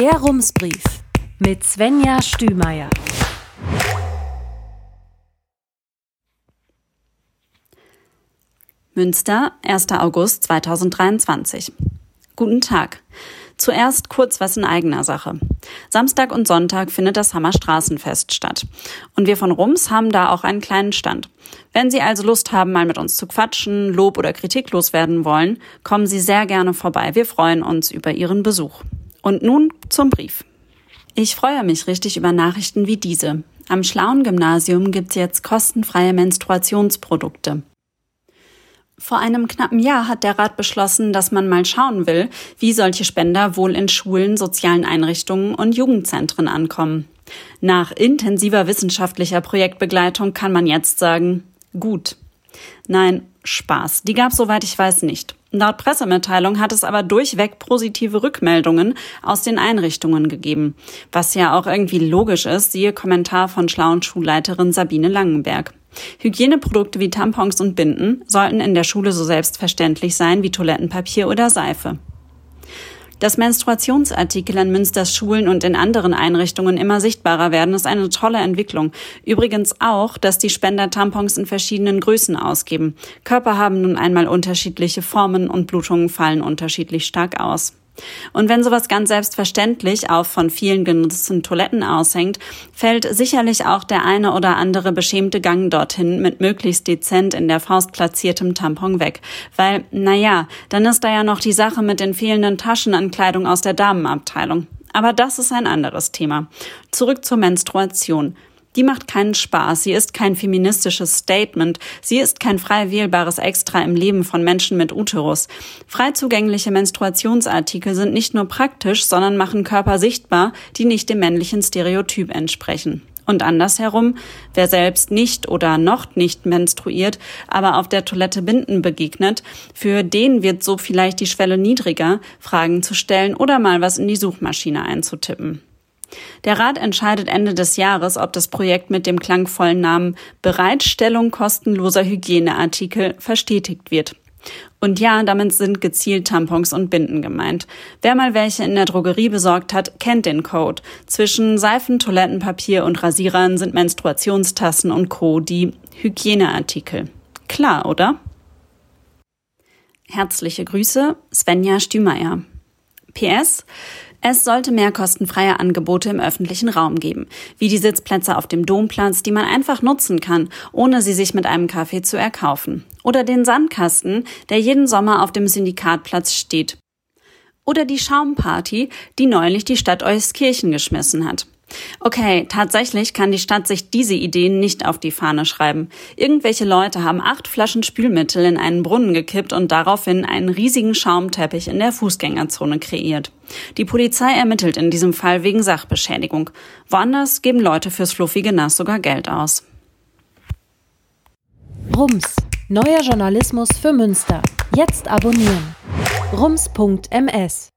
Der Rumsbrief mit Svenja Stümeier. Münster, 1. August 2023. Guten Tag. Zuerst kurz was in eigener Sache. Samstag und Sonntag findet das Hammer Straßenfest statt. Und wir von Rums haben da auch einen kleinen Stand. Wenn Sie also Lust haben, mal mit uns zu quatschen, Lob oder Kritik loswerden wollen, kommen Sie sehr gerne vorbei. Wir freuen uns über Ihren Besuch. Und nun zum Brief. Ich freue mich richtig über Nachrichten wie diese. Am Schlauen Gymnasium gibt's jetzt kostenfreie Menstruationsprodukte. Vor einem knappen Jahr hat der Rat beschlossen, dass man mal schauen will, wie solche Spender wohl in Schulen, sozialen Einrichtungen und Jugendzentren ankommen. Nach intensiver wissenschaftlicher Projektbegleitung kann man jetzt sagen, gut. Nein, Spaß. Die gab soweit ich weiß nicht. Laut Pressemitteilung hat es aber durchweg positive Rückmeldungen aus den Einrichtungen gegeben, was ja auch irgendwie logisch ist, siehe Kommentar von schlauen Schulleiterin Sabine Langenberg. Hygieneprodukte wie Tampons und Binden sollten in der Schule so selbstverständlich sein wie Toilettenpapier oder Seife. Dass Menstruationsartikel an Münsters Schulen und in anderen Einrichtungen immer sichtbarer werden, ist eine tolle Entwicklung. Übrigens auch, dass die Spender Tampons in verschiedenen Größen ausgeben. Körper haben nun einmal unterschiedliche Formen und Blutungen fallen unterschiedlich stark aus. Und wenn sowas ganz selbstverständlich auf von vielen genutzten Toiletten aushängt, fällt sicherlich auch der eine oder andere beschämte Gang dorthin mit möglichst dezent in der Faust platziertem Tampon weg. Weil, naja, dann ist da ja noch die Sache mit den fehlenden Taschen an Kleidung aus der Damenabteilung. Aber das ist ein anderes Thema. Zurück zur Menstruation. Die macht keinen Spaß, sie ist kein feministisches Statement, sie ist kein frei wählbares Extra im Leben von Menschen mit Uterus. Frei zugängliche Menstruationsartikel sind nicht nur praktisch, sondern machen Körper sichtbar, die nicht dem männlichen Stereotyp entsprechen. Und andersherum, wer selbst nicht oder noch nicht menstruiert, aber auf der Toilette Binden begegnet, für den wird so vielleicht die Schwelle niedriger, Fragen zu stellen oder mal was in die Suchmaschine einzutippen. Der Rat entscheidet Ende des Jahres, ob das Projekt mit dem klangvollen Namen Bereitstellung kostenloser Hygieneartikel verstetigt wird. Und ja, damit sind gezielt Tampons und Binden gemeint. Wer mal welche in der Drogerie besorgt hat, kennt den Code. Zwischen Seifen, Toilettenpapier und Rasierern sind Menstruationstassen und Co. die Hygieneartikel. Klar, oder? Herzliche Grüße, Svenja Stümeier. PS es sollte mehr kostenfreie Angebote im öffentlichen Raum geben, wie die Sitzplätze auf dem Domplatz, die man einfach nutzen kann, ohne sie sich mit einem Kaffee zu erkaufen. Oder den Sandkasten, der jeden Sommer auf dem Syndikatplatz steht. Oder die Schaumparty, die neulich die Stadt Euskirchen geschmissen hat. Okay, tatsächlich kann die Stadt sich diese Ideen nicht auf die Fahne schreiben. Irgendwelche Leute haben acht Flaschen Spülmittel in einen Brunnen gekippt und daraufhin einen riesigen Schaumteppich in der Fußgängerzone kreiert. Die Polizei ermittelt in diesem Fall wegen Sachbeschädigung. Woanders geben Leute fürs fluffige Nass sogar Geld aus. Rums, neuer Journalismus für Münster. Jetzt abonnieren. rums.ms